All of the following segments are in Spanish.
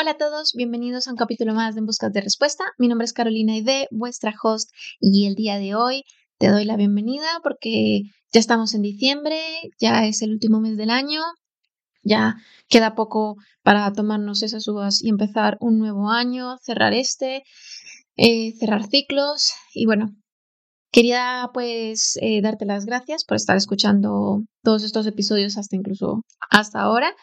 Hola a todos, bienvenidos a un capítulo más de En Busca de Respuesta. Mi nombre es Carolina Ide, vuestra host, y el día de hoy te doy la bienvenida porque ya estamos en diciembre, ya es el último mes del año, ya queda poco para tomarnos esas uvas y empezar un nuevo año, cerrar este, eh, cerrar ciclos y bueno, Quería pues eh, darte las gracias por estar escuchando todos estos episodios hasta incluso hasta ahora.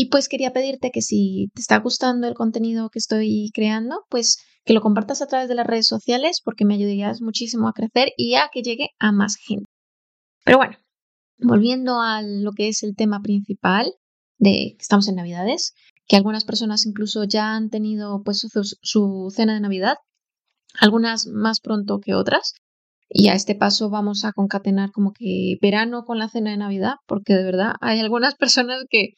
Y pues quería pedirte que si te está gustando el contenido que estoy creando, pues que lo compartas a través de las redes sociales porque me ayudarías muchísimo a crecer y a que llegue a más gente. Pero bueno, volviendo a lo que es el tema principal de que estamos en Navidades, que algunas personas incluso ya han tenido pues su cena de Navidad algunas más pronto que otras. Y a este paso vamos a concatenar como que verano con la cena de Navidad, porque de verdad hay algunas personas que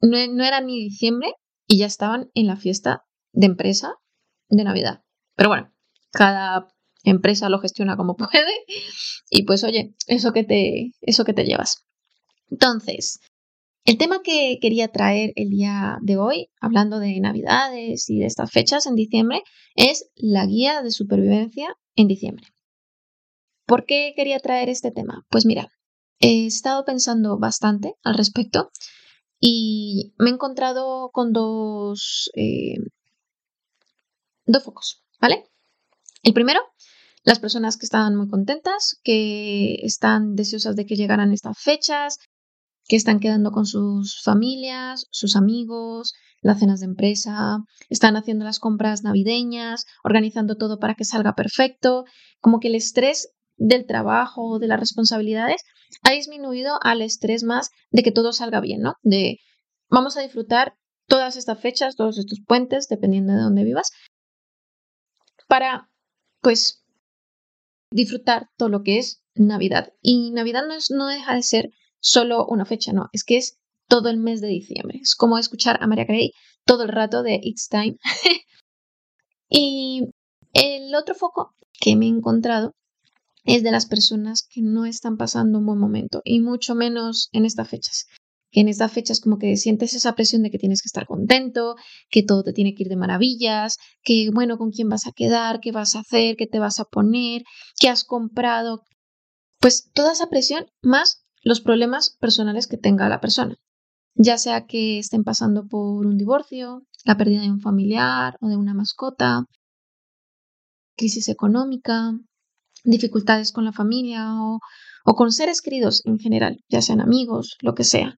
no, no era ni diciembre y ya estaban en la fiesta de empresa de Navidad. Pero bueno, cada empresa lo gestiona como puede y pues oye, eso que te, eso que te llevas. Entonces, el tema que quería traer el día de hoy, hablando de Navidades y de estas fechas en diciembre, es la guía de supervivencia en diciembre. ¿Por qué quería traer este tema? Pues mira, he estado pensando bastante al respecto y me he encontrado con dos, eh, dos focos, ¿vale? El primero, las personas que están muy contentas, que están deseosas de que llegaran estas fechas, que están quedando con sus familias, sus amigos, las cenas de empresa, están haciendo las compras navideñas, organizando todo para que salga perfecto, como que el estrés del trabajo, de las responsabilidades, ha disminuido al estrés más de que todo salga bien, ¿no? De vamos a disfrutar todas estas fechas, todos estos puentes, dependiendo de dónde vivas, para, pues, disfrutar todo lo que es Navidad. Y Navidad no, es, no deja de ser solo una fecha, no, es que es todo el mes de diciembre. Es como escuchar a Maria Carey todo el rato de It's Time. y el otro foco que me he encontrado es de las personas que no están pasando un buen momento y mucho menos en estas fechas. Que en estas fechas como que sientes esa presión de que tienes que estar contento, que todo te tiene que ir de maravillas, que bueno, con quién vas a quedar, qué vas a hacer, qué te vas a poner, qué has comprado. Pues toda esa presión más los problemas personales que tenga la persona, ya sea que estén pasando por un divorcio, la pérdida de un familiar o de una mascota, crisis económica, dificultades con la familia o, o con seres queridos en general, ya sean amigos, lo que sea,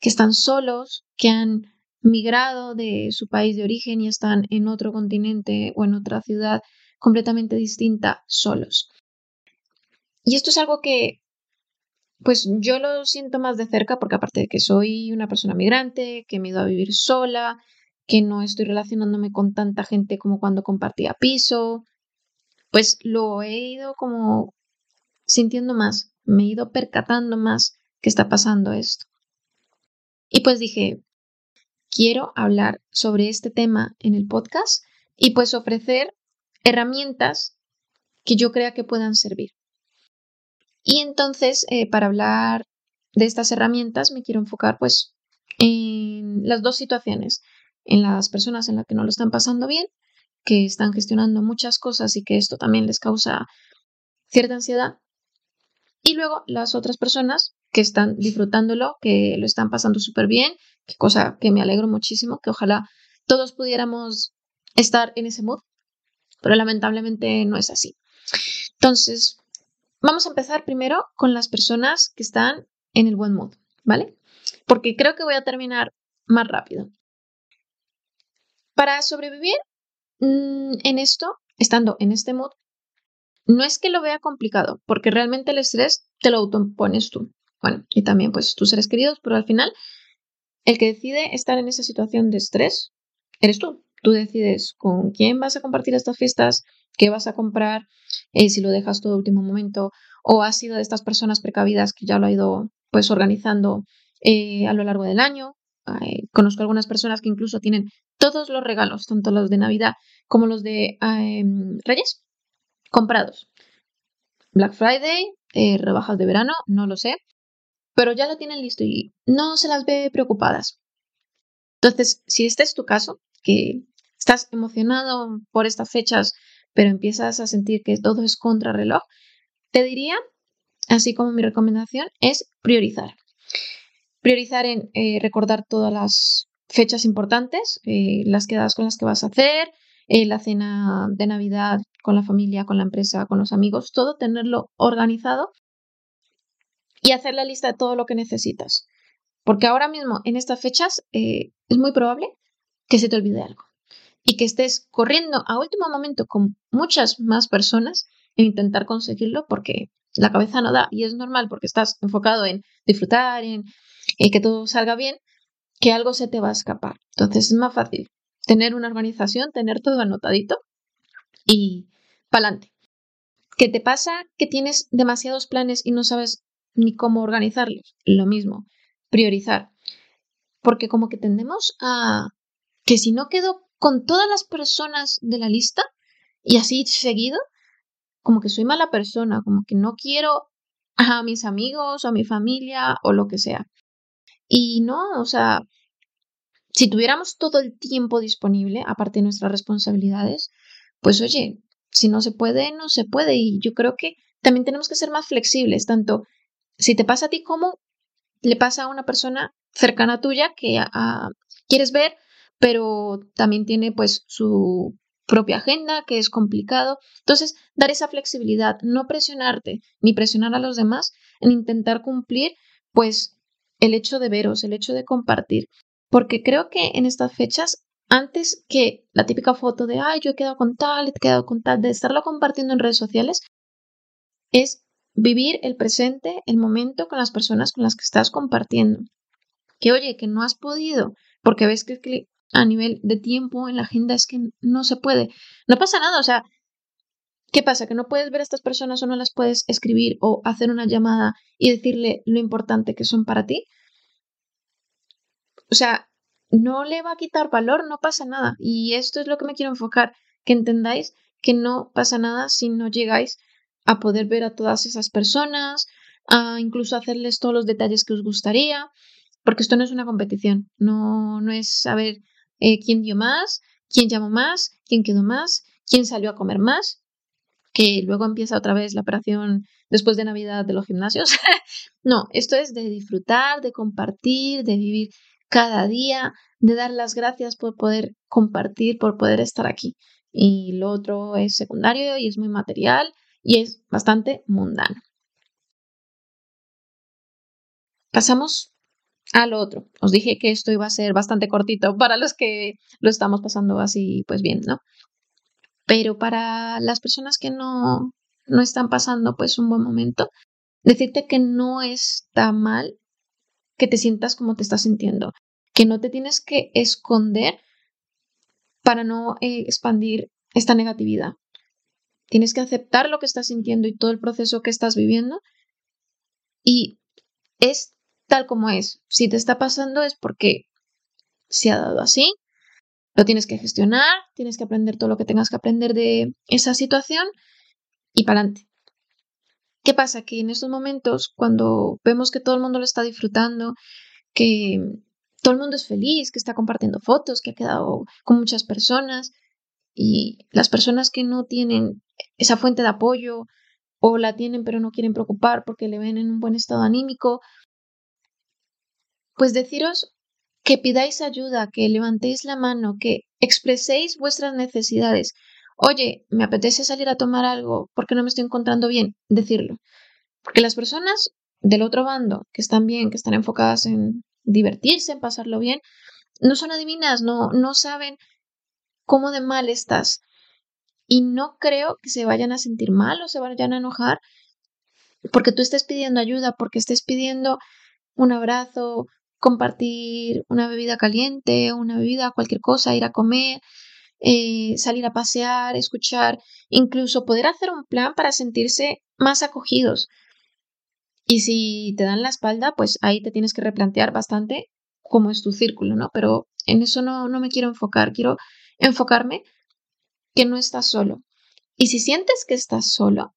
que están solos, que han migrado de su país de origen y están en otro continente o en otra ciudad completamente distinta solos. Y esto es algo que pues yo lo siento más de cerca porque aparte de que soy una persona migrante, que me he ido a vivir sola, que no estoy relacionándome con tanta gente como cuando compartía piso, pues lo he ido como sintiendo más, me he ido percatando más que está pasando esto. Y pues dije, quiero hablar sobre este tema en el podcast y pues ofrecer herramientas que yo crea que puedan servir. Y entonces, eh, para hablar de estas herramientas, me quiero enfocar pues en las dos situaciones, en las personas en las que no lo están pasando bien, que están gestionando muchas cosas y que esto también les causa cierta ansiedad, y luego las otras personas que están disfrutándolo, que lo están pasando súper bien, que cosa que me alegro muchísimo, que ojalá todos pudiéramos estar en ese mood, pero lamentablemente no es así. Entonces, Vamos a empezar primero con las personas que están en el buen mood, ¿vale? Porque creo que voy a terminar más rápido. Para sobrevivir mm, en esto, estando en este mood, no es que lo vea complicado, porque realmente el estrés te lo autoimpones tú. Bueno, y también pues tus seres queridos, pero al final el que decide estar en esa situación de estrés eres tú. Tú decides con quién vas a compartir estas fiestas, qué vas a comprar, eh, si lo dejas todo último momento, o has sido de estas personas precavidas que ya lo ha ido pues organizando eh, a lo largo del año. conozco algunas personas que incluso tienen todos los regalos, tanto los de Navidad como los de em, Reyes, comprados. Black Friday, eh, rebajas de verano, no lo sé, pero ya lo tienen listo y no se las ve preocupadas. Entonces, si este es tu caso, que estás emocionado por estas fechas, pero empiezas a sentir que todo es contrarreloj, te diría, así como mi recomendación, es priorizar. Priorizar en eh, recordar todas las fechas importantes, eh, las quedadas con las que vas a hacer, eh, la cena de Navidad con la familia, con la empresa, con los amigos, todo tenerlo organizado y hacer la lista de todo lo que necesitas. Porque ahora mismo, en estas fechas, es muy probable que se te olvide algo y que estés corriendo a último momento con muchas más personas en intentar conseguirlo porque la cabeza no da y es normal porque estás enfocado en disfrutar, en, que todo salga bien, que algo se te va a escapar. Entonces es más fácil tener una organización, tener todo anotadito y pa'lante. ¿Qué te pasa que tienes demasiados planes y no sabes ni cómo organizarlos? Lo mismo, priorizar. Porque como que tendemos a que si no quedo con todas las personas de la lista y así seguido, como que soy mala persona, como que no quiero a mis amigos a mi familia o lo que sea. Y no, o sea, si tuviéramos todo el tiempo disponible, aparte de nuestras responsabilidades, pues oye, si no se puede, no se puede. Y yo creo que también tenemos que ser más flexibles, tanto si te pasa a ti como le pasa a una persona cercana tuya que quieres ver pero también tiene pues su propia agenda, que es complicado. Entonces, dar esa flexibilidad, no presionarte ni presionar a los demás en intentar cumplir pues el hecho de veros, el hecho de compartir. Porque creo que en estas fechas, antes que la típica foto de, ay, yo he quedado con tal, he quedado con tal, de estarlo compartiendo en redes sociales, es vivir el presente, el momento con las personas con las que estás compartiendo. Que oye, que no has podido, porque ves que a nivel de tiempo en la agenda es que no se puede. No pasa nada, o sea, ¿qué pasa? ¿Que no puedes ver a estas personas o no las puedes escribir o hacer una llamada y decirle lo importante que son para ti? O sea, no le va a quitar valor, no pasa nada. Y esto es lo que me quiero enfocar, que entendáis que no pasa nada si no llegáis a poder ver a todas esas personas, a incluso hacerles todos los detalles que os gustaría, porque esto no es una competición, no, no es saber eh, quién dio más, quién llamó más, quién quedó más, quién salió a comer más, que luego empieza otra vez la operación después de Navidad de los gimnasios. no, esto es de disfrutar, de compartir, de vivir cada día, de dar las gracias por poder compartir, por poder estar aquí. Y lo otro es secundario y es muy material y es bastante mundano. Pasamos a lo otro. Os dije que esto iba a ser bastante cortito para los que lo estamos pasando así, pues bien, ¿no? Pero para las personas que no, no están pasando pues un buen momento, decirte que no está mal que te sientas como te estás sintiendo, que no te tienes que esconder para no eh, expandir esta negatividad. Tienes que aceptar lo que estás sintiendo y todo el proceso que estás viviendo y es tal como es. Si te está pasando es porque se ha dado así. Lo tienes que gestionar, tienes que aprender todo lo que tengas que aprender de esa situación y para adelante. ¿Qué pasa? Que en estos momentos, cuando vemos que todo el mundo lo está disfrutando, que todo el mundo es feliz, que está compartiendo fotos, que ha quedado con muchas personas, y las personas que no tienen esa fuente de apoyo o la tienen pero no quieren preocupar porque le ven en un buen estado anímico pues deciros que pidáis ayuda, que levantéis la mano, que expreséis vuestras necesidades. Oye, me apetece salir a tomar algo porque no me estoy encontrando bien, decirlo. Porque las personas del otro bando, que están bien, que están enfocadas en divertirse, en pasarlo bien, no son adivinas, no, no saben cómo de mal estás. Y no creo que se vayan a sentir mal o se vayan a enojar porque tú estés pidiendo ayuda, porque estés pidiendo un abrazo, compartir una bebida caliente, una bebida, cualquier cosa, ir a comer, eh, salir a pasear, escuchar, incluso poder hacer un plan para sentirse más acogidos. Y si te dan la espalda, pues ahí te tienes que replantear bastante cómo es tu círculo, ¿no? Pero en eso no, no me quiero enfocar, quiero enfocarme que no estás solo. Y si sientes que estás solo,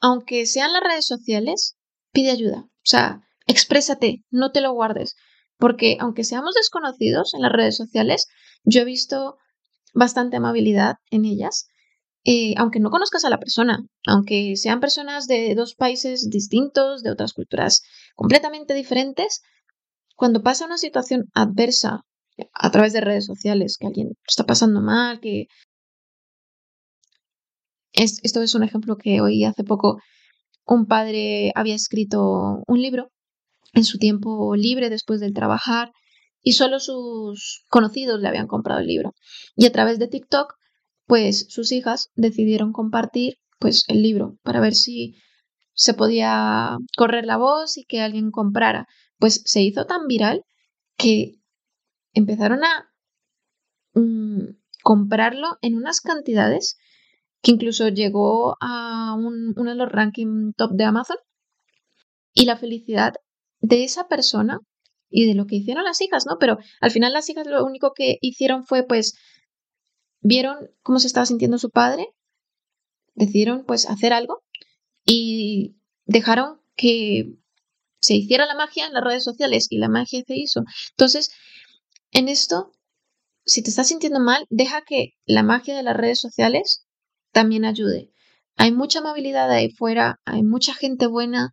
aunque sean las redes sociales, pide ayuda. O sea, Exprésate, no te lo guardes. porque aunque seamos desconocidos en las redes sociales, yo he visto bastante amabilidad en ellas, eh, aunque no conozcas a la persona, aunque sean personas de dos países distintos, de otras culturas completamente diferentes, cuando pasa una situación adversa a través de redes sociales, que alguien está pasando mal, que... esto es un ejemplo que oí hace poco. Un padre había escrito un libro en su tiempo libre después del trabajar y solo sus conocidos le habían comprado el libro. Y a través de TikTok, pues sus hijas decidieron compartir pues el libro para ver si se podía correr la voz y que alguien comprara. Pues se hizo tan viral que empezaron a mm, comprarlo en unas cantidades que incluso llegó a uno de los rankings top de Amazon. Y la felicidad de esa persona y de lo que hicieron las hijas, ¿no? Pero al final las hijas lo único que hicieron fue, pues, vieron cómo se estaba sintiendo su padre, decidieron, pues, hacer algo y dejaron que se hiciera la magia en las redes sociales y la magia se hizo. Entonces, en esto, si te estás sintiendo mal, deja que la magia de las redes sociales también ayude. Hay mucha amabilidad ahí fuera, hay mucha gente buena,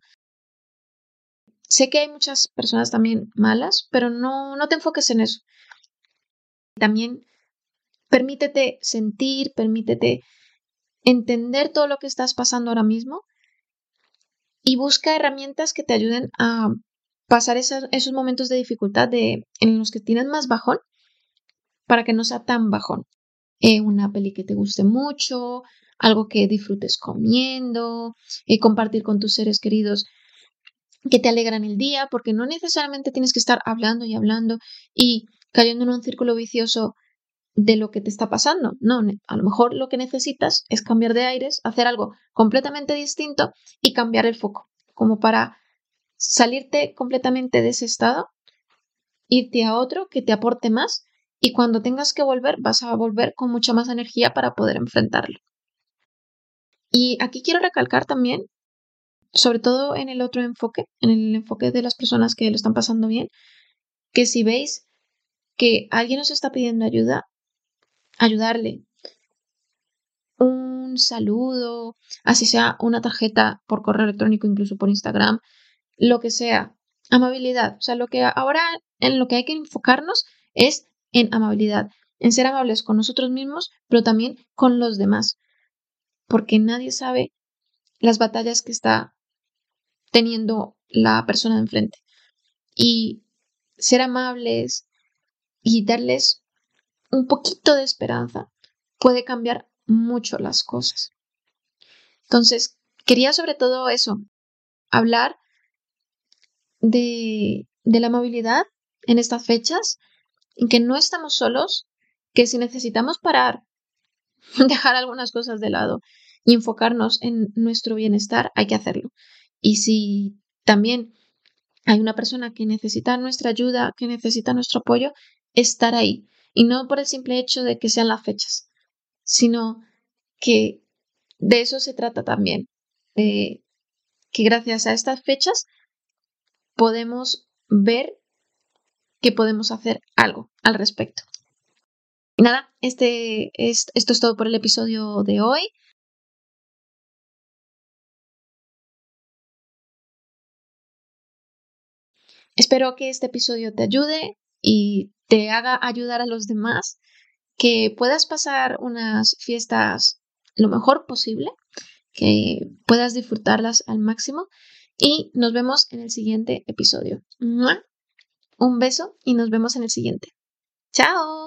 Sé que hay muchas personas también malas, pero no, no te enfoques en eso. También permítete sentir, permítete entender todo lo que estás pasando ahora mismo y busca herramientas que te ayuden a pasar esos, esos momentos de dificultad de, en los que tienes más bajón para que no sea tan bajón. Eh, una peli que te guste mucho, algo que disfrutes comiendo, eh, compartir con tus seres queridos que te alegran el día, porque no necesariamente tienes que estar hablando y hablando y cayendo en un círculo vicioso de lo que te está pasando. No, a lo mejor lo que necesitas es cambiar de aires, hacer algo completamente distinto y cambiar el foco, como para salirte completamente de ese estado, irte a otro que te aporte más y cuando tengas que volver vas a volver con mucha más energía para poder enfrentarlo. Y aquí quiero recalcar también sobre todo en el otro enfoque, en el enfoque de las personas que lo están pasando bien, que si veis que alguien os está pidiendo ayuda, ayudarle. Un saludo, así sea una tarjeta por correo electrónico, incluso por Instagram, lo que sea. Amabilidad. O sea, lo que ahora en lo que hay que enfocarnos es en amabilidad, en ser amables con nosotros mismos, pero también con los demás. Porque nadie sabe las batallas que está teniendo la persona de enfrente. Y ser amables y darles un poquito de esperanza puede cambiar mucho las cosas. Entonces, quería sobre todo eso, hablar de, de la amabilidad en estas fechas, en que no estamos solos, que si necesitamos parar, dejar algunas cosas de lado y enfocarnos en nuestro bienestar, hay que hacerlo. Y si también hay una persona que necesita nuestra ayuda, que necesita nuestro apoyo, estar ahí. Y no por el simple hecho de que sean las fechas, sino que de eso se trata también. que gracias a estas fechas podemos ver que podemos hacer algo al respecto. Y nada, este, esto es todo por el episodio de hoy. Espero que este episodio te ayude y te haga ayudar a los demás, que puedas pasar unas fiestas lo mejor posible, que puedas disfrutarlas al máximo y nos vemos en el siguiente episodio. Un beso y nos vemos en el siguiente. ¡Chao!